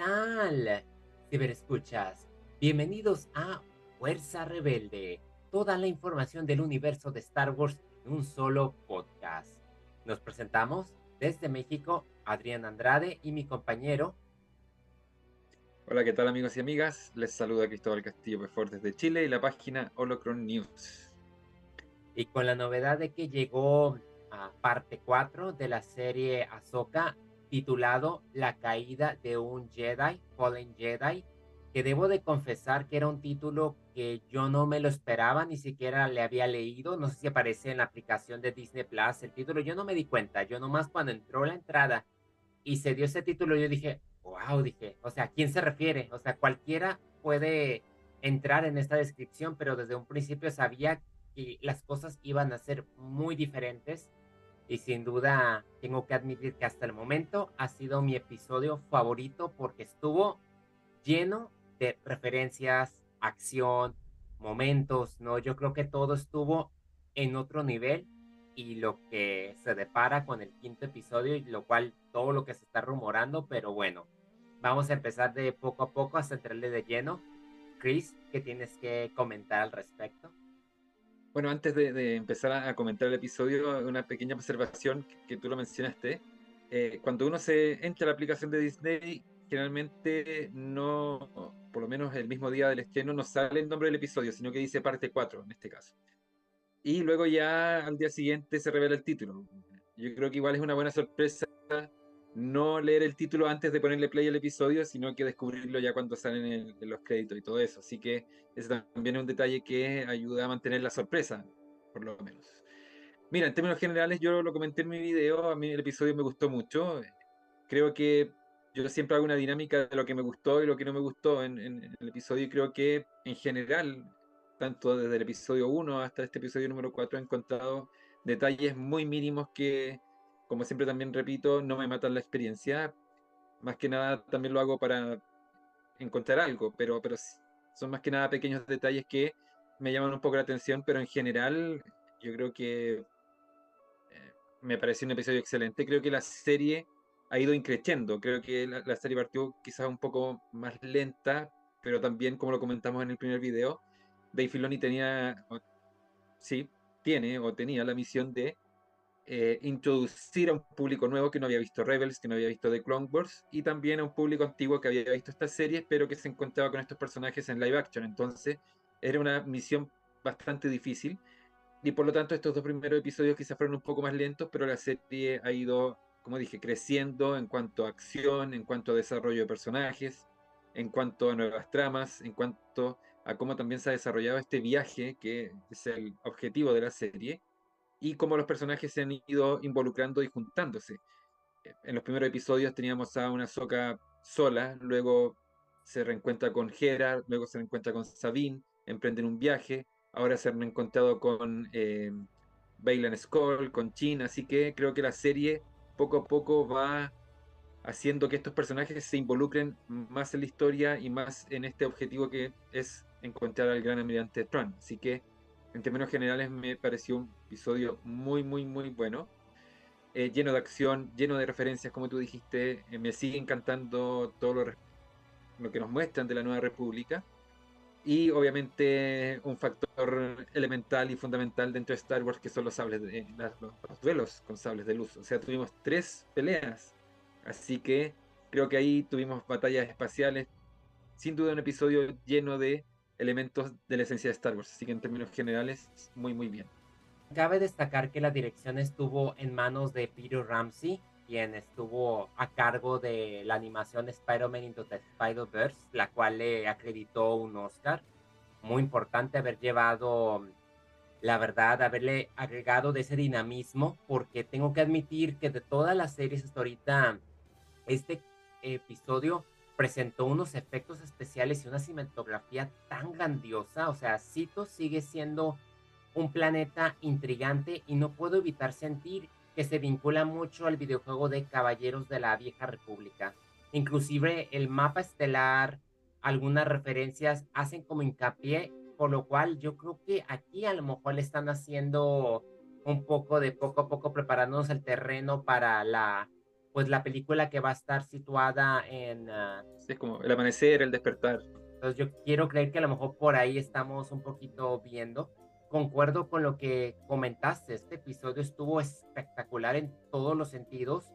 tal? Ciberescuchas, bienvenidos a Fuerza Rebelde, toda la información del universo de Star Wars en un solo podcast. Nos presentamos desde México, Adrián Andrade y mi compañero. Hola, ¿qué tal amigos y amigas? Les saluda Cristóbal Castillo Pefort desde Chile y la página Holocron News. Y con la novedad de que llegó a parte 4 de la serie Ahsoka titulado La caída de un Jedi, Fallen Jedi, que debo de confesar que era un título que yo no me lo esperaba, ni siquiera le había leído, no sé si aparece en la aplicación de Disney Plus el título, yo no me di cuenta, yo nomás cuando entró la entrada y se dio ese título, yo dije, wow, dije, o sea, ¿a quién se refiere? O sea, cualquiera puede entrar en esta descripción, pero desde un principio sabía que las cosas iban a ser muy diferentes y sin duda tengo que admitir que hasta el momento ha sido mi episodio favorito porque estuvo lleno de referencias, acción, momentos, ¿no? Yo creo que todo estuvo en otro nivel y lo que se depara con el quinto episodio y lo cual todo lo que se está rumorando, pero bueno, vamos a empezar de poco a poco hasta entrarle de lleno. Chris, ¿qué tienes que comentar al respecto? Bueno, antes de, empezar a, comentar el episodio, una pequeña observación que, tú lo mencionaste. Eh, cuando uno se entra a la aplicación de Disney, generalmente no, por lo menos el mismo día del estreno, no sale el nombre del episodio, sino que dice parte 4 en este caso. Y luego ya al día siguiente se revela el título. Yo creo que igual es una buena sorpresa no leer el título antes de ponerle play al episodio, sino que descubrirlo ya cuando salen en, los créditos y todo eso. Así que ese también es un detalle que ayuda a mantener la sorpresa, por lo menos. Mira, en términos generales, yo lo comenté en mi video, a mí el episodio me gustó mucho. Creo que yo siempre hago una dinámica de lo que me gustó y lo que no me gustó en, en el episodio y creo que en general, tanto desde el episodio 1 hasta este episodio número 4, he encontrado detalles muy mínimos que como siempre también repito, no me matan la experiencia. Más que nada también lo hago para encontrar algo, pero, pero son más que nada pequeños detalles que me llaman un poco la atención, pero en general yo creo que eh, me pareció un episodio excelente. Creo que la serie ha ido increciendo. Creo que la, serie partió quizás un poco más lenta, pero también, como lo comentamos en el primer video, Dave Filoni tenía, sí, tiene o tenía la misión de eh, introducir a un público nuevo que no había visto Rebels, que no había visto The Clone Wars, y también a un público antiguo que había visto estas series, pero que se encontraba con estos personajes en live action. Entonces, era una misión bastante difícil. Y por lo tanto, estos dos primeros episodios quizás fueron un poco más lentos, pero la serie ha ido, como dije, creciendo en cuanto a acción, en cuanto a desarrollo de personajes, en cuanto a nuevas tramas, en cuanto a cómo también se ha desarrollado este viaje, que es el objetivo de la serie, y cómo los personajes se han ido involucrando y juntándose. Eh, en los primeros episodios teníamos a una Soca sola, luego se reencuentra con Hera, luego se reencuentra con Sabine, emprenden un viaje, ahora se han encontrado con eh, Bailan Skull, con Chin, así que creo que la serie poco a poco va haciendo que estos personajes se involucren más en la historia y más en este objetivo que es encontrar al gran almirante Tron. Así que en términos generales me pareció episodio muy, muy, muy bueno. Eh, lleno de acción, lleno de referencias, como tú dijiste. Eh, me sigue encantando todo lo, lo, que nos muestran de la Nueva República. Y obviamente un factor elemental y fundamental dentro de Star Wars que son los sables de, los, duelos con sables de luz. O sea, tuvimos tres peleas. Así que creo que ahí tuvimos batallas espaciales. Sin duda un episodio lleno de elementos de la esencia de Star Wars. Así que en términos generales, muy, muy bien. Cabe destacar que la dirección estuvo en manos de Peter Ramsey, quien estuvo a cargo de la animación Spider-Man Into the Spider-Verse, la cual le acreditó un Oscar. Muy importante haber llevado, la verdad, haberle agregado de ese dinamismo, porque tengo que admitir que de todas las series hasta ahorita, este episodio presentó unos efectos especiales y una cinematografía tan grandiosa. O sea, Cito sigue siendo un planeta intrigante y no puedo evitar sentir que se vincula mucho al videojuego de Caballeros de la Vieja República. Inclusive el mapa estelar, algunas referencias hacen como hincapié, por lo cual yo creo que aquí a lo mejor le están haciendo un poco de poco a poco preparándonos el terreno para la pues la película que va a estar situada en... Uh, es como el amanecer, el despertar. Entonces yo quiero creer que a lo mejor por ahí estamos un poquito viendo. Concuerdo con lo que comentaste, este episodio estuvo espectacular en todos los sentidos.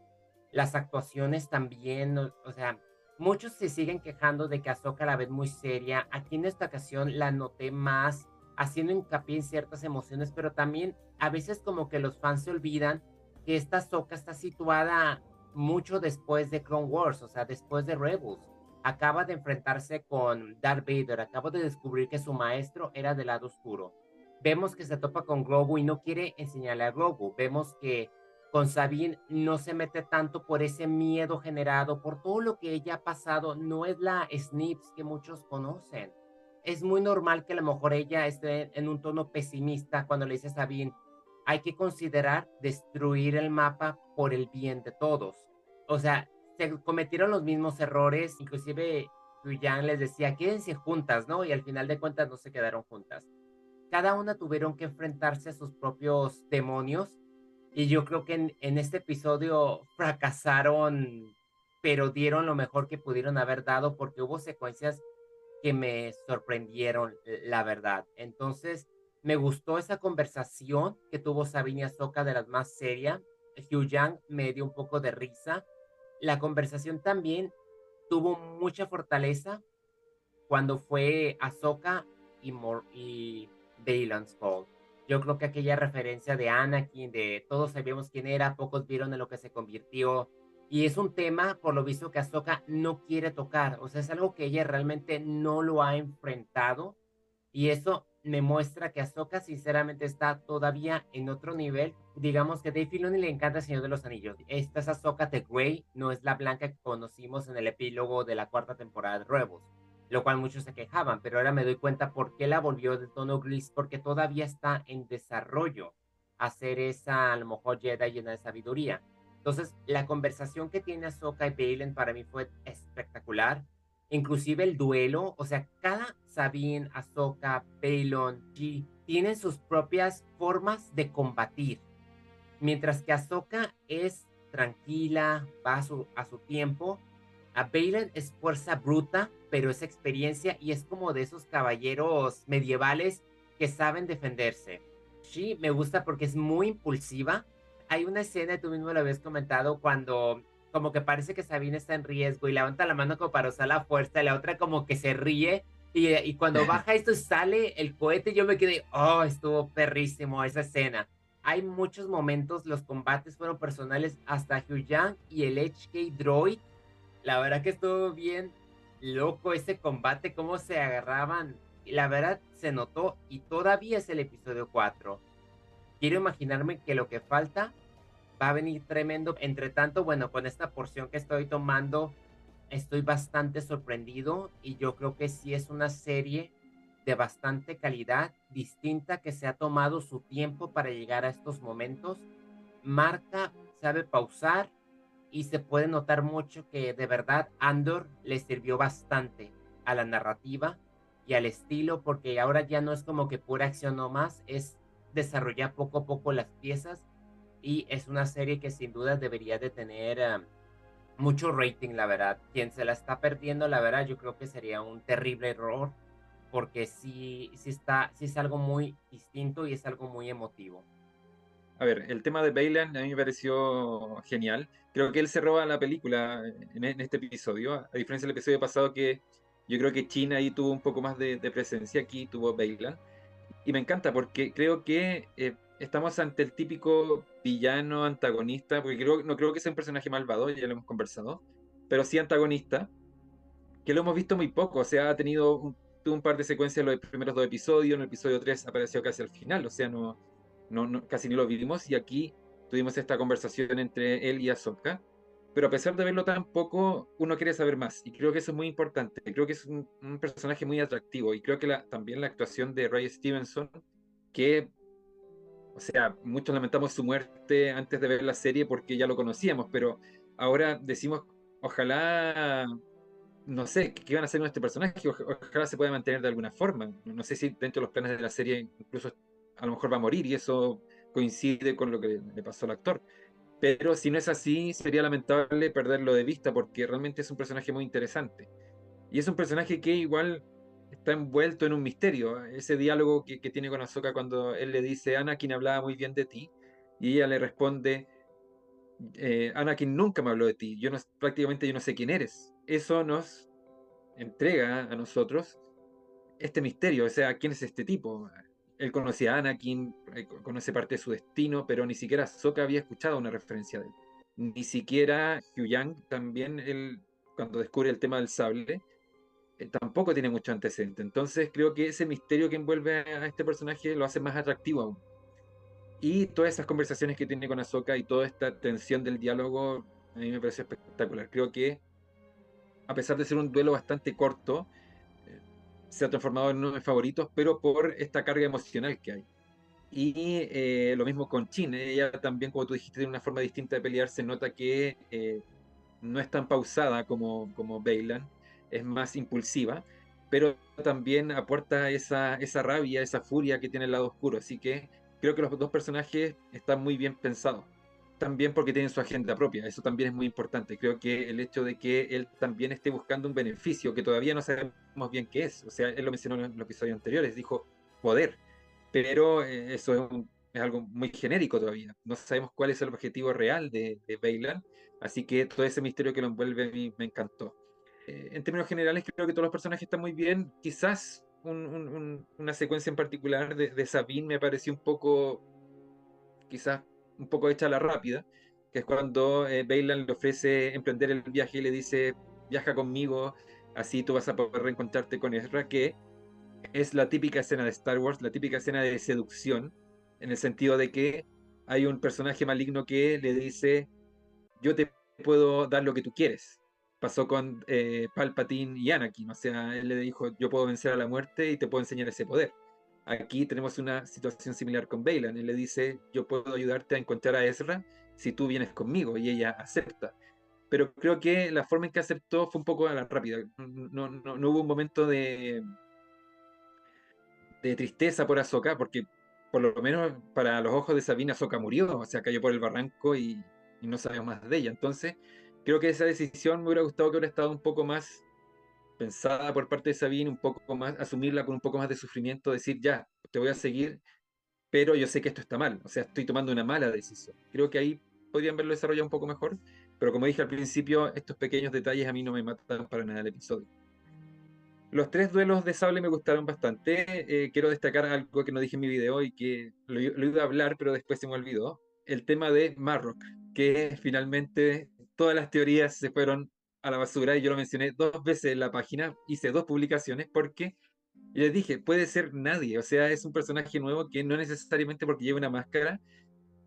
Las actuaciones también, o, sea, muchos se siguen quejando de que Ahsoka la ven muy seria. Aquí en esta ocasión la noté más haciendo hincapié en ciertas emociones, pero también a veces como que los fans se olvidan que esta Ahsoka está situada mucho después de Clone Wars, o sea, después de Rebels. Acaba de enfrentarse con Darth Vader, acaba de descubrir que su maestro era del lado oscuro. Vemos que se topa con Grogu y no quiere enseñarle a Grogu. Vemos que con Sabine no se mete tanto por ese miedo generado, por todo lo que ella ha pasado. No es la Snips que muchos conocen. Es muy normal que a lo mejor ella esté en un tono pesimista cuando le dice a Sabine, hay que considerar destruir el mapa por el bien de todos. O sea, se cometieron los mismos errores, inclusive Yang les decía, quédense juntas, ¿no? Y al final de cuentas no se quedaron juntas. Cada una tuvieron que enfrentarse a sus propios demonios y yo creo que en, este episodio fracasaron, pero dieron lo mejor que pudieron haber dado porque hubo secuencias que me sorprendieron, la verdad. Entonces, me gustó esa conversación que tuvo Sabine Azoka de las más serias. Hugh Yang me dio un poco de risa. La conversación también tuvo mucha fortaleza cuando fue Ahsoka y, Mor y Balance Yo creo que aquella referencia de Anakin, de todos sabíamos quién era, pocos vieron en lo que se convirtió. Y es un tema, por lo visto, que Ahsoka no quiere tocar. O sea, es algo que ella realmente no lo ha enfrentado. Y eso me muestra que Ahsoka sinceramente está todavía en otro nivel. Digamos que Dave Filoni le encanta El Señor de los Anillos. Esta es Ahsoka de Grey, no es la blanca que conocimos en el epílogo de la cuarta temporada de Rebels, lo cual muchos se quejaban, pero ahora me doy cuenta por qué la volvió de tono gris, porque todavía está en desarrollo hacer esa, a lo mejor, Jedi llena de sabiduría. Entonces, la conversación que tiene Ahsoka y Balen para mí fue espectacular inclusive el duelo, o sea, cada Sabine, Ahsoka, Balon, G, tienen sus propias formas de combatir. Mientras que Ahsoka es tranquila, va a su, a su tiempo, a Balon es fuerza bruta, pero es experiencia y es como de esos caballeros medievales que saben defenderse. Sí, me gusta porque es muy impulsiva. Hay una escena, tú mismo lo habías comentado, cuando como que parece que Sabine está en riesgo y levanta la mano como para usar la fuerza, y la otra como que se ríe. Y, y cuando baja esto y sale el cohete, yo me quedé, oh, estuvo perrísimo esa escena. Hay muchos momentos, los combates fueron personales hasta Hugh Yang y el HK Droid. La verdad que estuvo bien loco ese combate, cómo se agarraban. La verdad se notó y todavía es el episodio 4. Quiero imaginarme que lo que falta va a venir tremendo. Entre tanto, bueno, con esta porción que estoy tomando, estoy bastante sorprendido y yo creo que sí es una serie de bastante calidad, distinta, que se ha tomado su tiempo para llegar a estos momentos. Marca, sabe pausar y se puede notar mucho que de verdad Andor le sirvió bastante a la narrativa y al estilo, porque ahora ya no es como que pura acción nomás, es desarrollar poco a poco las piezas y es una serie que sin duda debería de tener mucho rating, la verdad. Quien se la está perdiendo, la verdad, yo creo que sería un terrible error porque sí, sí, está, sí es algo muy distinto y es algo muy emotivo. A ver, el tema de Bailan a mí me pareció genial. Creo que él se roba la película en, este episodio, a diferencia del episodio pasado que yo creo que China ahí tuvo un poco más de, presencia, aquí tuvo Bailan. Y me encanta porque creo que eh, estamos ante el típico villano, antagonista, porque creo, no creo que sea un personaje malvado, ya lo hemos conversado, pero sí antagonista, que lo hemos visto muy poco, o sea, ha tenido un, un par de secuencias en los primeros dos episodios, en el episodio 3 apareció casi al final, o sea, no, no, casi ni lo vimos, y aquí tuvimos esta conversación entre él y Ahsoka, pero a pesar de verlo tan poco, uno quiere saber más, y creo que eso es muy importante, creo que es un, personaje muy atractivo, y creo que también la actuación de Ray Stevenson, que o sea, muchos lamentamos su muerte antes de ver la serie porque ya lo conocíamos, pero ahora decimos, ojalá, no sé, qué van a hacer con este personaje, ojalá se pueda mantener de alguna forma. No sé si dentro de los planes de la serie incluso a lo mejor va a morir y eso coincide con lo que le pasó al actor. Pero si no es así, sería lamentable perderlo de vista porque realmente es un personaje muy interesante. Y es un personaje que igual está envuelto en un misterio. Ese diálogo que, tiene con Ahsoka cuando él le dice, Anakin hablaba muy bien de ti, y ella le responde, eh, Anakin nunca me habló de ti, yo no, prácticamente yo no sé quién eres. Eso nos entrega a nosotros este misterio, o sea, ¿quién es este tipo? Él conocía a Anakin, eh, conoce parte de su destino, pero ni siquiera Ahsoka había escuchado una referencia de él. Ni siquiera Yang también, él, cuando descubre el tema del sable, eh, tampoco tiene mucho antecedente. Entonces creo que ese misterio que envuelve a este personaje lo hace más atractivo aún. Y todas esas conversaciones que tiene con Ahsoka y toda esta tensión del diálogo, a mí me parece espectacular. Creo que, a pesar de ser un duelo bastante corto, se ha transformado en uno de mis favoritos, pero por esta carga emocional que hay. Y eh, lo mismo con Chin, ella también, como tú dijiste, tiene una forma distinta de pelear, se nota que no es tan pausada como, como Bailan, es más impulsiva, pero también aporta esa, esa rabia, esa furia que tiene el lado oscuro. Así que creo que los dos personajes están muy bien pensados. También porque tienen su agenda propia, eso también es muy importante. Creo que el hecho de que él también esté buscando un beneficio que todavía no sabemos bien qué es, o sea, él lo mencionó en los episodios anteriores, dijo poder, pero eh, eso es, algo muy genérico todavía. No sabemos cuál es el objetivo real de, de Bailan, así que todo ese misterio que lo envuelve a mí me encantó. Eh, en términos generales, creo que todos los personajes están muy bien. Quizás una secuencia en particular de, Sabine me pareció un poco, quizás un poco hecha a la rápida, que es cuando eh, le ofrece emprender el viaje y le dice, viaja conmigo, así tú vas a poder reencontrarte con Ezra, que es la típica escena de Star Wars, la típica escena de seducción, en el sentido de que hay un personaje maligno que le dice, yo te puedo dar lo que tú quieres, pasó con eh, Palpatine y Anakin, o sea, él le dijo, yo puedo vencer a la muerte y te puedo enseñar ese poder. Aquí tenemos una situación similar con Bailan, él le dice, yo puedo ayudarte a encontrar a Ezra si tú vienes conmigo, y ella acepta. Pero creo que la forma en que aceptó fue un poco rápida, no, hubo un momento de, de tristeza por Ahsoka, porque por lo menos para los ojos de Sabina Ahsoka murió, o sea, cayó por el barranco y, y no sabemos más de ella. Entonces, creo que esa decisión me hubiera gustado que hubiera estado un poco más pensada por parte de Sabine, un poco más, asumirla con un poco más de sufrimiento, decir, ya, te voy a seguir, pero yo sé que esto está mal, o sea, estoy tomando una mala decisión. Creo que ahí podrían verlo desarrollado un poco mejor, pero como dije al principio, estos pequeños detalles a mí no me matan para nada el episodio. Los tres duelos de sable me gustaron bastante. Eh, quiero destacar algo que no dije en mi video y que lo, lo, iba a hablar, pero después se me olvidó. El tema de Marrock, que finalmente todas las teorías se fueron a la basura y yo lo mencioné dos veces en la página, hice dos publicaciones porque les dije, puede ser nadie, o sea, es un personaje nuevo que no necesariamente porque lleve una máscara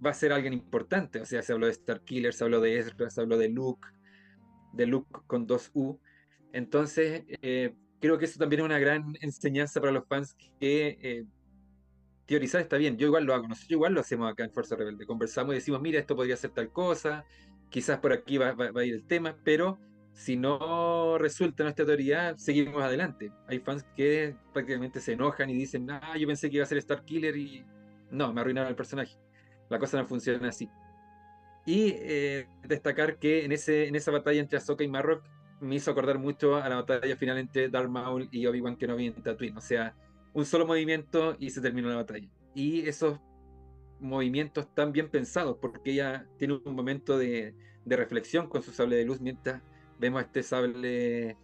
va a ser alguien importante, o sea, se habló de Starkiller, se habló de Ezra, se habló de Luke, de Luke con dos U, entonces eh, creo que eso también es una gran enseñanza para los fans que eh, teorizar está bien, yo igual lo hago, nosotros igual lo hacemos acá en Fuerza Rebelde, conversamos y decimos, mira, esto podría ser tal cosa, quizás por aquí va, a ir el tema, pero si no resulta nuestra teoría, seguimos adelante. Hay fans que prácticamente se enojan y dicen, ah, yo pensé que iba a ser Star Killer y no, me arruinaron el personaje. La cosa no funciona así. Y eh, destacar que en, ese, en esa batalla entre Ahsoka y Marrock me hizo acordar mucho a la batalla final entre Darth Maul y Obi-Wan Kenobi en Tatooine. O sea, un solo movimiento y se terminó la batalla. Y esos movimientos tan bien pensados, porque ella tiene un momento de, reflexión con su sable de luz mientras vemos este sable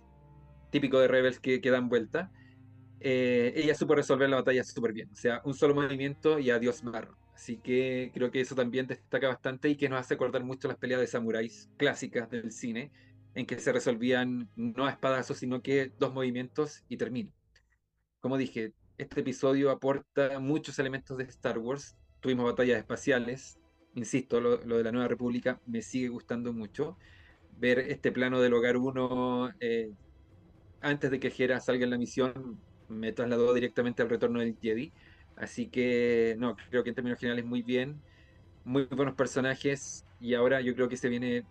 típico de Rebels que, que dan vuelta. Eh, ella supo resolver la batalla súper bien, o sea, un solo movimiento y adiós marro. Así que creo que eso también destaca bastante y que nos hace acordar mucho las peleas de samuráis clásicas del cine, en que se resolvían no a espadazos, sino que dos movimientos y termina. Como dije, este episodio aporta muchos elementos de Star Wars, tuvimos batallas espaciales, insisto, lo, de la Nueva República me sigue gustando mucho. Ver este plano del Hogar 1 eh, antes de que Jera salga en la misión me trasladó directamente al retorno del Jedi. Así que, no, creo que en términos generales muy bien, muy buenos personajes y ahora yo creo que se viene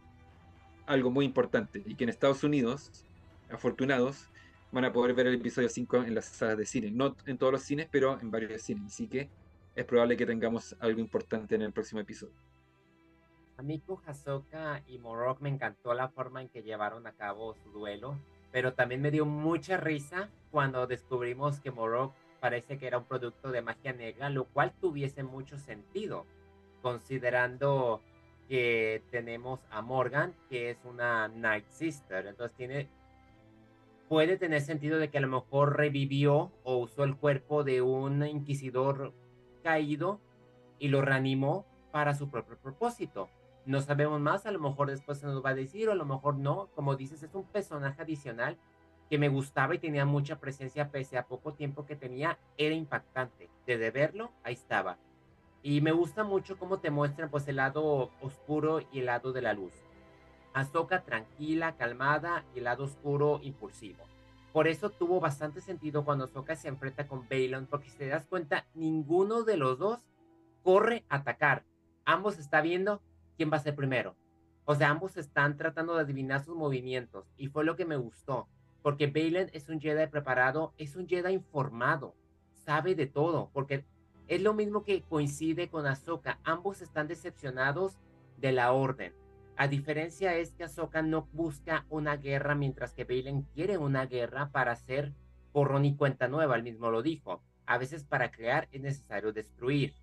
algo muy importante y que en Estados Unidos, afortunados, van a poder ver el episodio 5 en las salas de cine. No en todos los cines, pero en varios cines. Así que es probable que tengamos algo importante en el próximo episodio. A mí con y Morok me encantó la forma en que llevaron a cabo su duelo, pero también me dio mucha risa cuando descubrimos que Morok parece que era un producto de magia negra, lo cual tuviese mucho sentido, considerando que tenemos a Morgan, que es una Night Sister, entonces tiene puede tener sentido de que a lo mejor revivió o usó el cuerpo de un inquisidor caído y lo reanimó para su propio propósito. No sabemos más, a lo mejor después se nos va a decir, o a lo mejor no. Como dices, es un personaje adicional que me gustaba y tenía mucha presencia pese a poco tiempo que tenía, era impactante. Desde verlo, ahí estaba. Y me gusta mucho cómo te muestran pues el lado oscuro y el lado de la luz. Ahsoka tranquila, calmada y el lado oscuro impulsivo. Por eso tuvo bastante sentido cuando Ahsoka se enfrenta con Balon, porque si te das cuenta, ninguno de los dos corre a atacar. Ambos está viendo quién va a ser primero. O sea, ambos están tratando de adivinar sus movimientos y fue lo que me gustó, porque Balon es un Jedi preparado, es un Jedi informado, sabe de todo, porque es lo mismo que coincide con Ahsoka, ambos están decepcionados de la orden. A diferencia es que Ahsoka no busca una guerra mientras que Balin quiere una guerra para hacer porrón y cuenta nueva, él mismo lo dijo. A veces para crear es necesario destruir.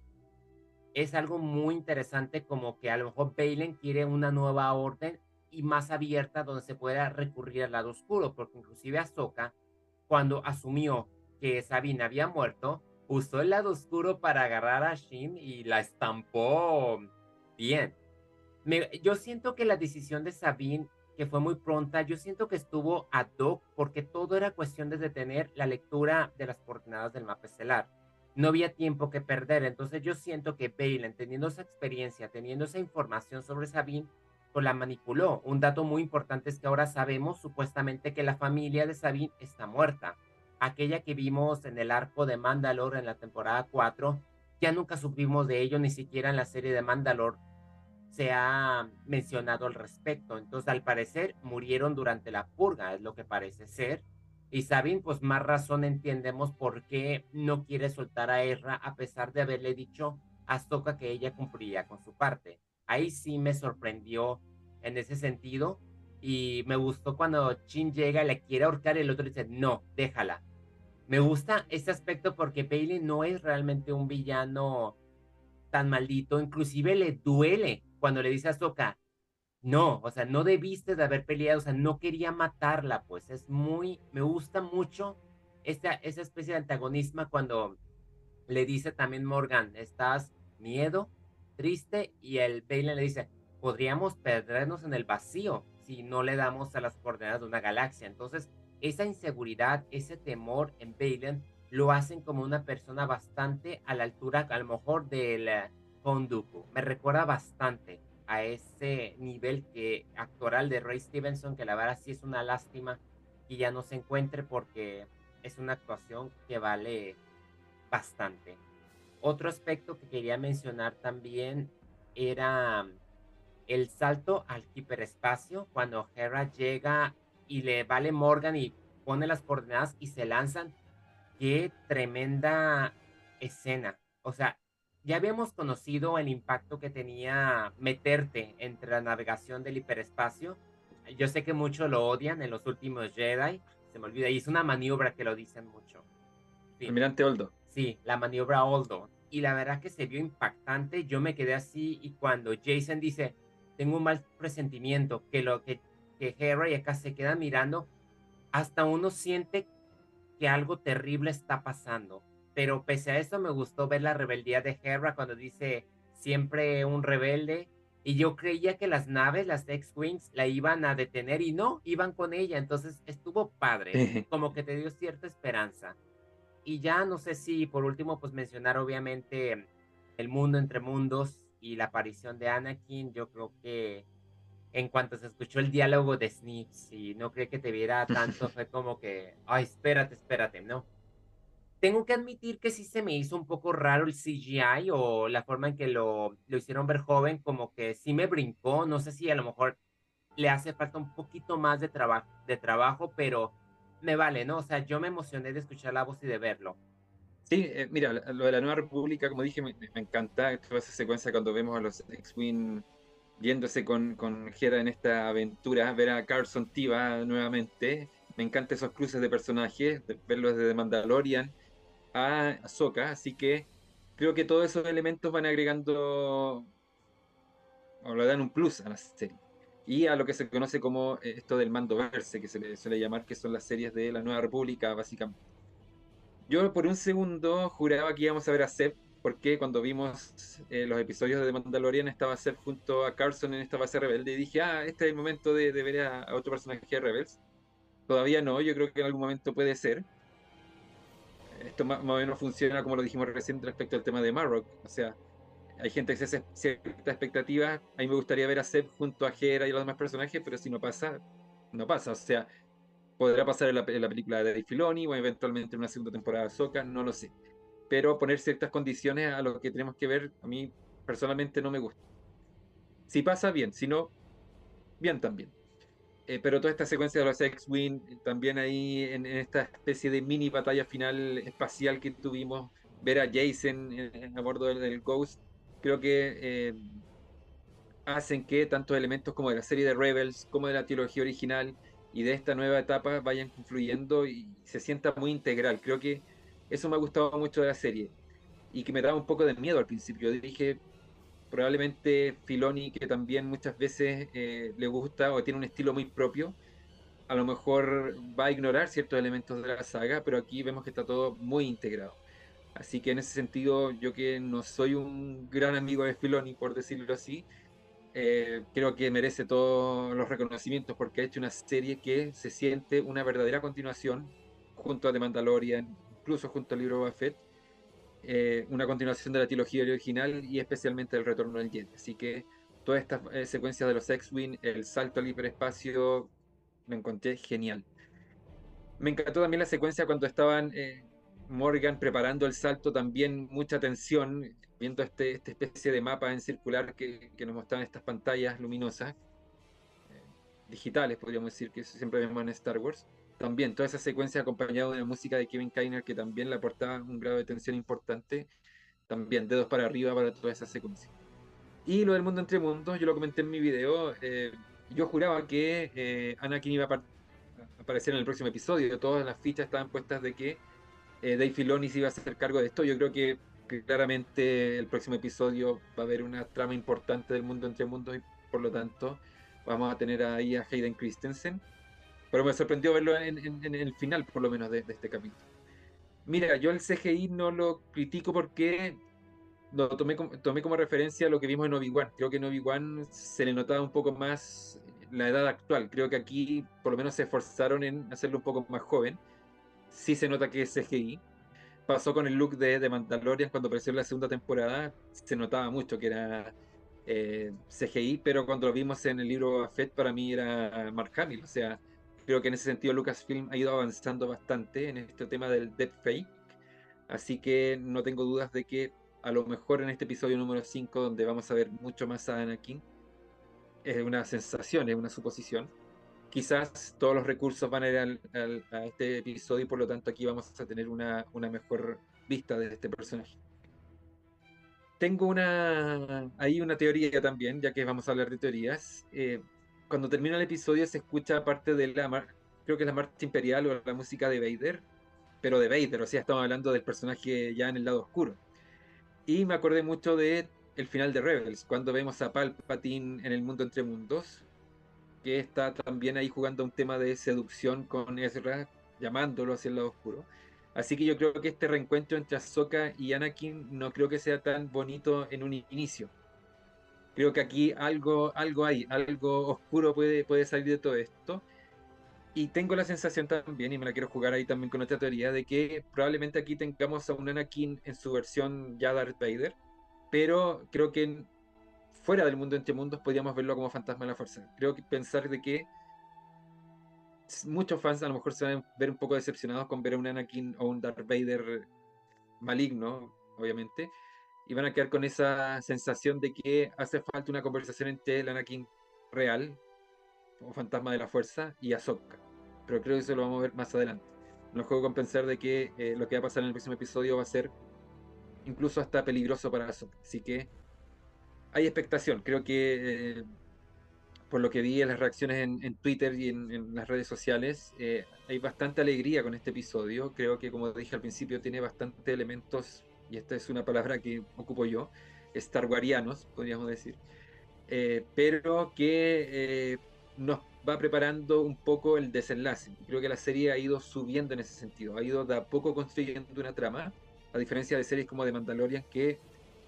Es algo muy interesante como que a lo mejor Balin quiere una nueva orden y más abierta donde se pueda recurrir al lado oscuro, porque inclusive Ahsoka, cuando asumió que Sabine había muerto, usó el lado oscuro para agarrar a Shin y la estampó bien yo siento que la decisión de Sabine, que fue muy pronta, yo siento que estuvo ad hoc porque todo era cuestión de detener la lectura de las coordenadas del mapa estelar. No había tiempo que perder, entonces yo siento que Balen, teniendo esa experiencia, teniendo esa información sobre Sabine, pues la manipuló. Un dato muy importante es que ahora sabemos supuestamente que la familia de Sabine está muerta. Aquella que vimos en el arco de Mandalore en la temporada 4, ya nunca supimos de ello, ni siquiera en la serie de Mandalore se ha mencionado al respecto. Entonces, al parecer, murieron durante la purga, es lo que parece ser. Y Sabine, pues más razón entendemos por qué no quiere soltar a Erra a pesar de haberle dicho a que ella cumpliría con su parte. Ahí sí me sorprendió en ese sentido y me gustó cuando Chin llega, le quiere ahorcar y el otro dice, no, déjala. Me gusta ese aspecto porque Bailey no es realmente un villano tan maldito, inclusive le duele cuando le dice a Soka, no, o sea, no debiste de haber peleado, o sea, no quería matarla, pues es muy, me gusta mucho esta, esa especie de antagonismo cuando le dice también Morgan, estás miedo, triste, y el Balen le dice, podríamos perdernos en el vacío si no le damos a las coordenadas de una galaxia. Entonces, esa inseguridad, ese temor en Balen lo hacen como una persona bastante a la altura, a lo mejor del con Me recuerda bastante a ese nivel que actoral de Ray Stevenson, que la verdad sí es una lástima que ya no se encuentre porque es una actuación que vale bastante. Otro aspecto que quería mencionar también era el salto al hiperespacio cuando Hera llega y le vale Morgan y pone las coordenadas y se lanzan. Qué tremenda escena. O sea, ya habíamos conocido el impacto que tenía meterte entre la navegación del hiperespacio. Yo sé que muchos lo odian en los últimos Jedi, se me olvida, y es una maniobra que lo dicen mucho. Sí. Almirante Oldo. Sí, la maniobra Oldo. Y la verdad que se vio impactante, yo me quedé así y cuando Jason dice, tengo un mal presentimiento, que lo que, que Hera y acá se quedan mirando, hasta uno siente que algo terrible está pasando pero pese a eso me gustó ver la rebeldía de Hera cuando dice siempre un rebelde. Y yo creía que las naves, las X-Wings, la iban a detener y no, iban con ella. Entonces estuvo padre, como que te dio cierta esperanza. Y ya no sé si por último, pues mencionar obviamente el mundo entre mundos y la aparición de Anakin. Yo creo que en cuanto se escuchó el diálogo de Snips y no creo que te viera tanto, fue como que, ay, espérate, espérate, ¿no? Tengo que admitir que sí se me hizo un poco raro el CGI o la forma en que lo, lo hicieron ver joven, como que sí me brincó, no sé si a lo mejor le hace falta un poquito más de, trabajo de trabajo, pero me vale, ¿no? O sea, yo me emocioné de escuchar la voz y de verlo. Sí, eh, mira, lo de la Nueva República, como dije, me, encanta toda esa secuencia cuando vemos a los X-Wing yéndose con, con Hera en esta aventura, ver a Carson Tiva nuevamente. Me encantan esos cruces de personajes, verlos desde Mandalorian a Ahsoka, así que creo que todos esos elementos van agregando o le dan un plus a la serie. Y a lo que se conoce como eh, esto del mando verse, que se le suele llamar, que son las series de la Nueva República, básicamente. Yo por un segundo juraba que íbamos a ver a Seb porque cuando vimos eh, los episodios de Mandalorian estaba Seth junto a Carson en esta base rebelde y dije, ah, este es el momento de, ver a, otro personaje de Rebels. Todavía no, yo creo que en algún momento puede ser. Esto más, o menos funciona como lo dijimos recién respecto al tema de Marrock. O sea, hay gente que se hace cierta expectativa. A mí me gustaría ver a Seth junto a Hera y los demás personajes, pero si no pasa, no pasa. O sea, podrá pasar en la, película de Dave Filoni o eventualmente en una segunda temporada de Soka, no lo sé pero poner ciertas condiciones a lo que tenemos que ver, a mí personalmente no me gusta. Si pasa, bien, si no, bien también. Eh, pero toda esta secuencia de los X-Wing, también ahí en, esta especie de mini batalla final espacial que tuvimos, ver a Jason a bordo del, Ghost, creo que eh, hacen que tantos elementos como de la serie de Rebels, como de la trilogía original y de esta nueva etapa vayan confluyendo y se sienta muy integral. Creo que eso me ha gustado mucho de la serie. Y que me daba un poco de miedo al principio. Dije, probablemente Filoni, que también muchas veces eh, le gusta o tiene un estilo muy propio, a lo mejor va a ignorar ciertos elementos de la saga, pero aquí vemos que está todo muy integrado. Así que en ese sentido, yo que no soy un gran amigo de Filoni, por decirlo así, eh, creo que merece todos los reconocimientos porque ha hecho una serie que se siente una verdadera continuación junto a The Mandalorian incluso junto al libro Buffett, eh, una continuación de la trilogía original y especialmente el retorno del Jet. Así que todas estas eh, secuencias de los X-Wing, el salto al hiperespacio, me encontré genial. Me encantó también la secuencia cuando estaban eh, Morgan preparando el salto, también mucha tensión, viendo este, esta especie de mapa en circular que, que nos mostraban estas pantallas luminosas, digitales, podríamos decir, que siempre vemos en Star Wars también toda esa secuencia acompañada de la música de Kevin Kiner que también le aportaba un grado de tensión importante, también dedos para arriba para toda esa secuencia. Y lo del mundo entre mundos, yo lo comenté en mi video, eh, yo juraba que eh, Anakin iba a aparecer en el próximo episodio, todas las fichas estaban puestas de que eh, Dave Filoni se iba a hacer cargo de esto, yo creo que, que claramente el próximo episodio va a haber una trama importante del mundo entre mundos y por lo tanto vamos a tener ahí a Hayden Christensen pero me sorprendió verlo en, el final, por lo menos, de, este capítulo. Mira, yo el CGI no lo critico porque lo tomé, tomé como referencia a lo que vimos en Obi-Wan. Creo que en Obi-Wan se le notaba un poco más la edad actual. Creo que aquí por lo menos se esforzaron en hacerlo un poco más joven. Sí se nota que es CGI. Pasó con el look de, de Mandalorian cuando apareció en la segunda temporada. Se notaba mucho que era eh, CGI, pero cuando lo vimos en el libro Fett para mí era Mark Hamill. O sea, Creo que en ese sentido Lucasfilm ha ido avanzando bastante en este tema del fake Así que no tengo dudas de que a lo mejor en este episodio número 5, donde vamos a ver mucho más a Anakin, es una sensación, es una suposición. Quizás todos los recursos van a ir a este episodio y por lo tanto aquí vamos a tener una, una mejor vista de este personaje. Tengo una ahí una teoría también, ya que vamos a hablar de teorías. Eh, cuando termina el episodio se escucha parte de la, creo que es la marcha imperial o la música de Vader, pero de Vader, o sea, estamos hablando del personaje ya en el lado oscuro. Y me acordé mucho de el final de Rebels, cuando vemos a Palpatine en el mundo entre mundos, que está también ahí jugando un tema de seducción con Ezra, llamándolo hacia el lado oscuro. Así que yo creo que este reencuentro entre Ahsoka y Anakin no creo que sea tan bonito en un inicio creo que aquí algo, algo hay, algo oscuro puede, puede salir de todo esto. Y tengo la sensación también, y me la quiero jugar ahí también con otra teoría, de que probablemente aquí tengamos a un Anakin en su versión ya Darth Vader, pero creo que fuera del mundo entre mundos podríamos verlo como fantasma de la fuerza. Creo que pensar de que muchos fans a lo mejor se van a ver un poco decepcionados con ver a un Anakin o un Darth Vader maligno, obviamente, y van a quedar con esa sensación de que hace falta una conversación entre el Anakin real, o fantasma de la fuerza, y Ahsoka. Pero creo que eso lo vamos a ver más adelante. No juego con pensar de que eh, lo que va a pasar en el próximo episodio va a ser incluso hasta peligroso para Ahsoka. Así que hay expectación. Creo que eh, por lo que vi en las reacciones en, Twitter y en, las redes sociales, eh, hay bastante alegría con este episodio. Creo que, como dije al principio, tiene bastantes elementos, y esta es una palabra que ocupo yo, starwarianos, podríamos decir, eh, pero que nos va preparando un poco el desenlace. Creo que la serie ha ido subiendo en ese sentido, ha ido de a poco construyendo una trama, a diferencia de series como The Mandalorian, que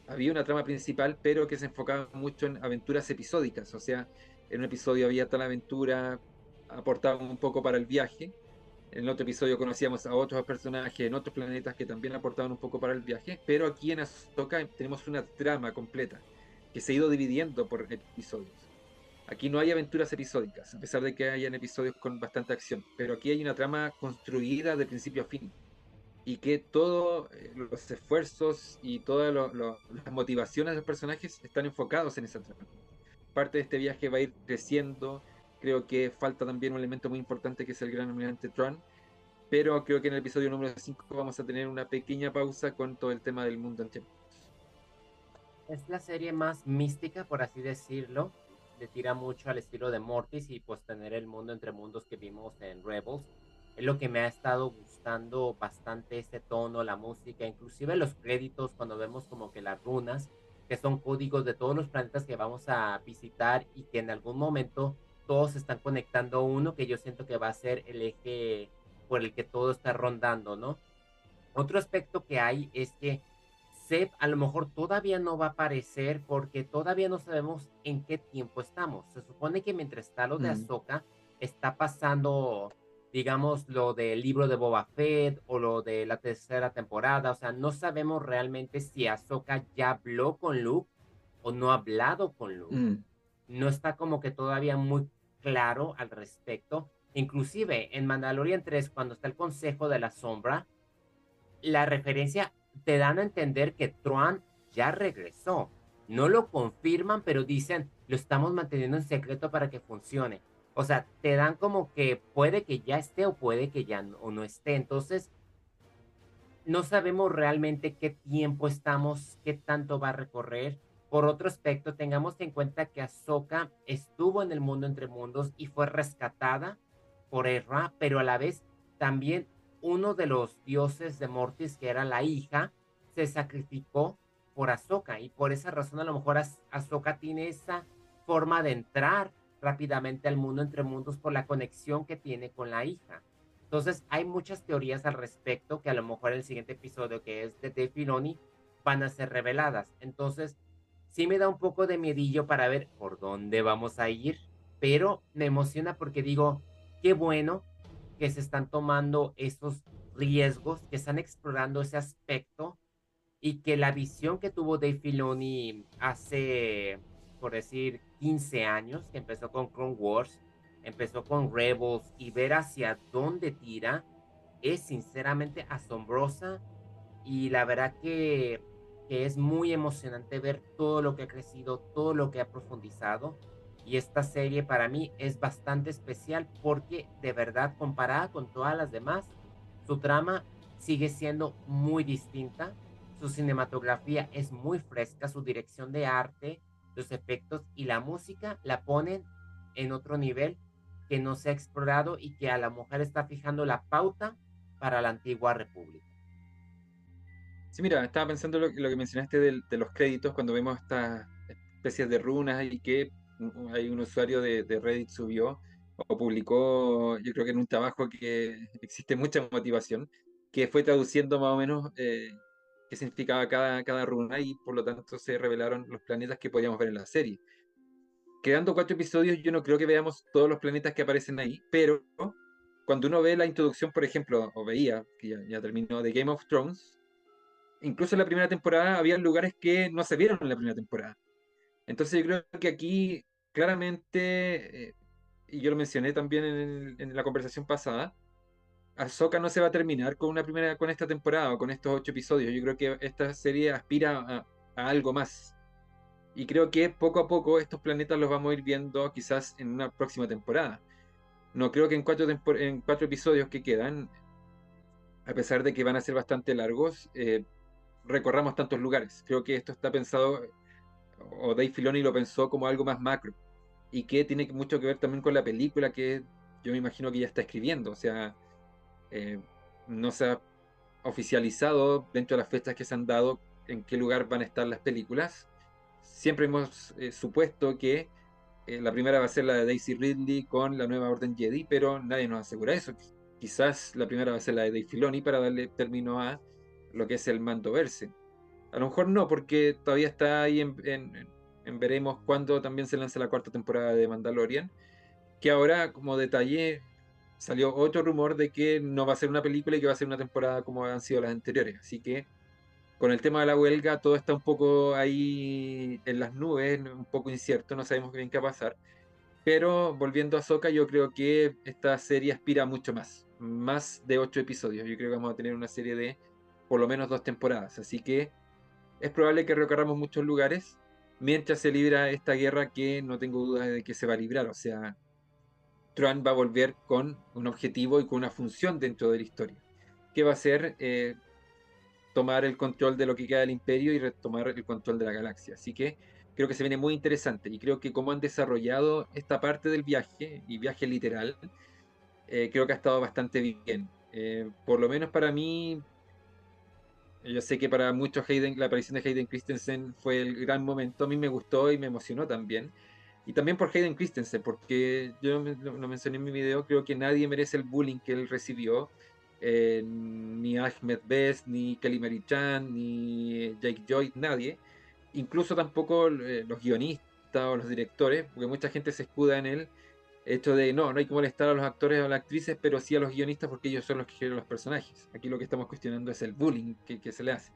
había una trama principal, pero que se enfocaba mucho en aventuras episódicas. O sea, en un episodio había tal aventura, aportaba un poco para el viaje. En el otro episodio conocíamos a otros personajes en otros planetas que también aportaban un poco para el viaje. Pero aquí en Ahsoka tenemos una trama completa que se ha ido dividiendo por episodios. Aquí no hay aventuras episódicas, a pesar de que hayan episodios con bastante acción. Pero aquí hay una trama construida de principio a fin y que todos eh, los esfuerzos y todas las motivaciones de los personajes están enfocados en esa trama. Parte de este viaje va a ir creciendo. Creo que falta también un elemento muy importante que es el gran almirante Tron. Pero creo que en el episodio número 5 vamos a tener una pequeña pausa con todo el tema del mundo entre Es la serie más mística, por así decirlo. Le tira mucho al estilo de Mortis y pues tener el mundo entre mundos que vimos en Rebels es lo que me ha estado gustando bastante este tono, la música, inclusive los créditos cuando vemos como que las runas, que son códigos de todos los planetas que vamos a visitar y que en algún momento todos están conectando uno que yo siento que va a ser el eje por el que todo está rondando, ¿no? Otro aspecto que hay es que Seb a lo mejor todavía no va a aparecer porque todavía no sabemos en qué tiempo estamos. Se supone que mientras está lo de mm. Ahsoka, está pasando digamos, lo del libro de Boba Fett o lo de la tercera temporada. O sea, no sabemos realmente si Ahsoka ya habló con Luke o no ha hablado con Luke. Mm. No está como que todavía muy claro al respecto. Inclusive en Mandalorian 3, cuando está el Consejo de la Sombra, la referencia te dan a entender que Truan ya regresó. No lo confirman, pero dicen, lo estamos manteniendo en secreto para que funcione. O sea, te dan como que puede que ya esté o puede que ya no, o no esté. Entonces, no sabemos realmente qué tiempo estamos, qué tanto va a recorrer. Por otro aspecto, tengamos en cuenta que Ahsoka estuvo en el mundo entre mundos y fue rescatada por Erra, pero a la vez también uno de los dioses de Mortis, que era la hija, se sacrificó por Ahsoka y por esa razón a lo mejor Ahsoka tiene esa forma de entrar rápidamente al mundo entre mundos por la conexión que tiene con la hija. Entonces, hay muchas teorías al respecto que a lo mejor en el siguiente episodio, que es de Dave van a ser reveladas. Entonces, sí me da un poco de miedillo para ver por dónde vamos a ir, pero me emociona porque digo, qué bueno que se están tomando esos riesgos, que están explorando ese aspecto y que la visión que tuvo Dave Filoni hace por decir, 15 años, que empezó con Clone Wars, empezó con Rebels y ver hacia dónde tira es sinceramente asombrosa y la verdad que, que es muy emocionante ver todo lo que ha crecido, todo lo que ha profundizado y esta serie para mí es bastante especial porque de verdad comparada con todas las demás, su trama sigue siendo muy distinta, su cinematografía es muy fresca, su dirección de arte, los efectos y la música la ponen en otro nivel que no se ha explorado y que a la mujer está fijando la pauta para la antigua república. Sí, mira, estaba pensando lo, lo que mencionaste de, los créditos cuando vemos estas especies de runas y que hay un usuario de, Reddit subió o publicó, yo creo que en un trabajo que existe mucha motivación, que fue traduciendo más o menos eh, qué significaba cada, cada runa y por lo tanto se revelaron los planetas que podíamos ver en la serie. Quedando cuatro episodios, yo no creo que veamos todos los planetas que aparecen ahí, pero cuando uno ve la introducción, por ejemplo, o veía, que ya, terminó, de Game of Thrones, incluso en la primera temporada había lugares que no se vieron en la primera temporada. Entonces yo creo que aquí claramente, eh, y yo lo mencioné también en, en la conversación pasada, Ahsoka no se va a terminar con una primera con esta temporada o con estos ocho episodios. Yo creo que esta serie aspira a, algo más. Y creo que poco a poco estos planetas los vamos a ir viendo quizás en una próxima temporada. No creo que en cuatro, en cuatro episodios que quedan, a pesar de que van a ser bastante largos, eh, recorramos tantos lugares. Creo que esto está pensado, o Dave Filoni lo pensó como algo más macro y que tiene mucho que ver también con la película que yo me imagino que ya está escribiendo, o sea, eh, no se ha oficializado dentro de las fechas que se han dado en qué lugar van a estar las películas. Siempre hemos eh, supuesto que eh, la primera va a ser la de Daisy Ridley con la nueva Orden Jedi, pero nadie nos asegura eso. Quizás la primera va a ser la de Dave Filoni para darle término a lo que es el mando verse. A lo mejor no, porque todavía está ahí en, en veremos cuándo también se lanza la cuarta temporada de Mandalorian. Que ahora, como detalle, salió otro rumor de que no va a ser una película y que va a ser una temporada como han sido las anteriores. Así que con el tema de la huelga todo está un poco ahí en las nubes, un poco incierto, no sabemos bien qué va a pasar. Pero volviendo a Soca, yo creo que esta serie aspira mucho más, más de ocho episodios. Yo creo que vamos a tener una serie de por lo menos dos temporadas. Así que es probable que recorramos muchos lugares mientras se libra esta guerra que no tengo dudas de que se va a librar. O sea, Trump va a volver con un objetivo y con una función dentro de la historia, que va a ser eh, tomar el control de lo que queda del imperio y retomar el control de la galaxia. Así que creo que se viene muy interesante y creo que como han desarrollado esta parte del viaje, y viaje literal, eh, creo que ha estado bastante bien. Eh, por lo menos para mí, yo sé que para muchos Hayden, la aparición de Hayden Christensen fue el gran momento, a mí me gustó y me emocionó también. Y también por Hayden Christensen, porque yo lo, mencioné en mi video, creo que nadie merece el bullying que él recibió. Eh, ni Ahmed Best, ni Kelly Mary Chan, ni Jake Joy, nadie. Incluso tampoco eh, los guionistas o los directores, porque mucha gente se escuda en él. Hecho de no, no hay que molestar a los actores o a las actrices, pero sí a los guionistas porque ellos son los que generan los personajes. Aquí lo que estamos cuestionando es el bullying que, que se le hace.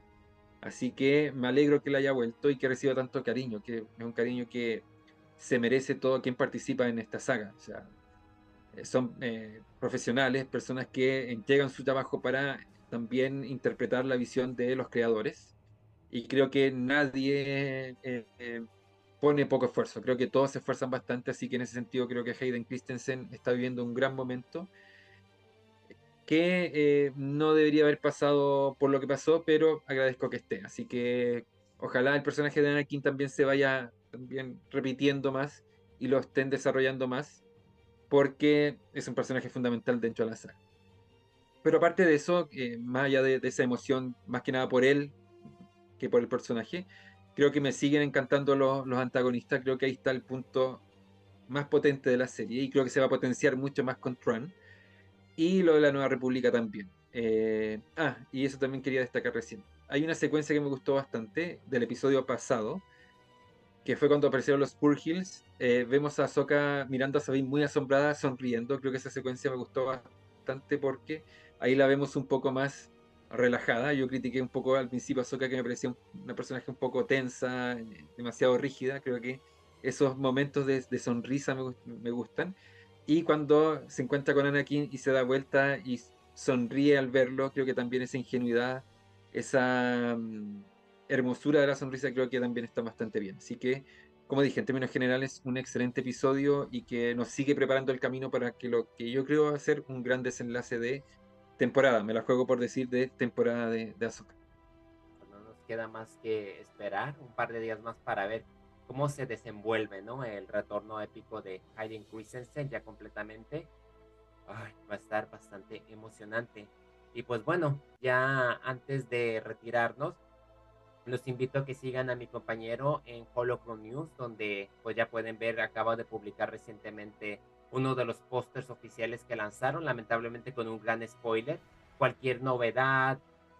Así que me alegro que le haya vuelto y que reciba tanto cariño, que es un cariño que se merece todo quien participa en esta saga. O sea, eh, son eh, profesionales, personas que entregan su trabajo para también interpretar la visión de los creadores. Y creo que nadie eh, pone poco esfuerzo. Creo que todos se esfuerzan bastante, así que en ese sentido creo que Hayden Christensen está viviendo un gran momento que no debería haber pasado por lo que pasó, pero agradezco que esté. Así que ojalá el personaje de Anakin también se vaya también repitiendo más y lo estén desarrollando más, porque es un personaje fundamental dentro de la saga. Pero aparte de eso, eh, más allá de, esa emoción, más que nada por él que por el personaje, creo que me siguen encantando los, antagonistas, creo que ahí está el punto más potente de la serie y creo que se va a potenciar mucho más con Tron y lo de la Nueva República también. Eh, ah, y eso también quería destacar recién. Hay una secuencia que me gustó bastante del episodio pasado, que fue cuando aparecieron los Spur Hills. Eh, vemos a Soka mirando a Sabine muy asombrada, sonriendo. Creo que esa secuencia me gustó bastante porque ahí la vemos un poco más relajada. Yo critiqué un poco al principio a Soka que me parecía una personaje un poco tensa, demasiado rígida. Creo que esos momentos de, sonrisa me, gustan. Y cuando se encuentra con Anakin y se da vuelta y sonríe al verlo, creo que también esa ingenuidad, esa mm, hermosura de la sonrisa creo que también está bastante bien. Así que, como dije, en términos generales, un excelente episodio y que nos sigue preparando el camino para que lo que yo creo va a ser un gran desenlace de temporada. Me la juego por decir de temporada de, de No nos queda más que esperar un par de días más para ver cómo se desenvuelve ¿no? el retorno épico de Hayden Christensen ya completamente. va a estar bastante emocionante. Y pues bueno, ya antes de retirarnos, los invito a que sigan a mi compañero en Holocron News, donde pues ya pueden ver, acaba de publicar recientemente uno de los pósters oficiales que lanzaron, lamentablemente con un gran spoiler. Cualquier novedad,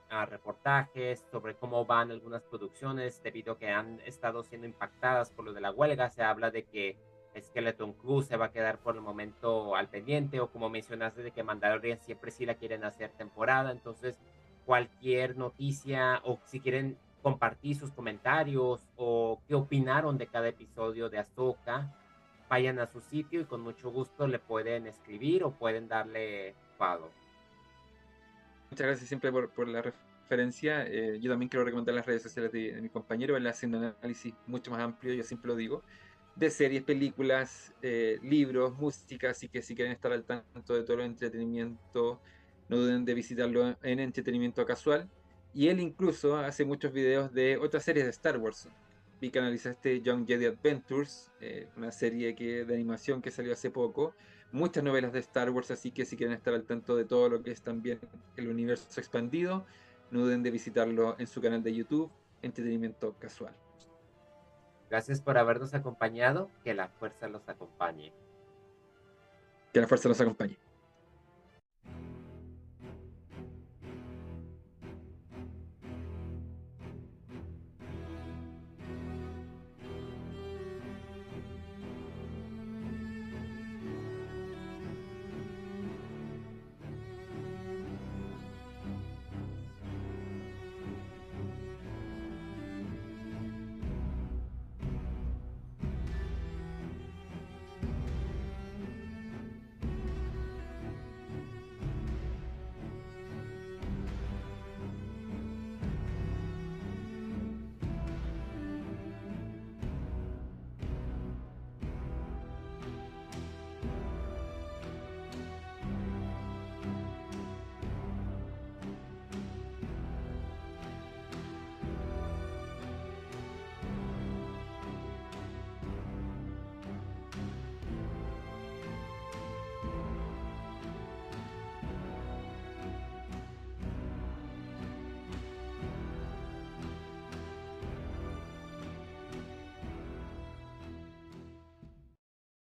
ah, reportajes sobre cómo van algunas producciones debido a que han estado siendo impactadas por lo de la huelga. Se habla de que Skeleton Crew se va a quedar por el momento al pendiente o como mencionaste de que Mandalorian siempre sí la quieren hacer temporada. Entonces cualquier noticia o si quieren compartir sus comentarios o qué opinaron de cada episodio de Azoka, vayan a su sitio y con mucho gusto le pueden escribir o pueden darle follow. Muchas gracias siempre por, la referencia. Eh, yo también quiero recomendar las redes sociales de, mi compañero. Él hace un análisis mucho más amplio, yo siempre lo digo, de series, películas, eh, libros, música. Así que si quieren estar al tanto de todo el entretenimiento, no duden de visitarlo en Entretenimiento Casual. Y él incluso hace muchos videos de otras series de Star Wars. Vi que analizaste Young Jedi Adventures, eh, una serie que, de animación que salió hace poco. Muchas novelas de Star Wars, así que si quieren estar al tanto de todo lo que es también el universo expandido, no duden de visitarlo en su canal de YouTube, Entretenimiento Casual. Gracias por habernos acompañado, que la fuerza los acompañe. Que la fuerza los acompañe.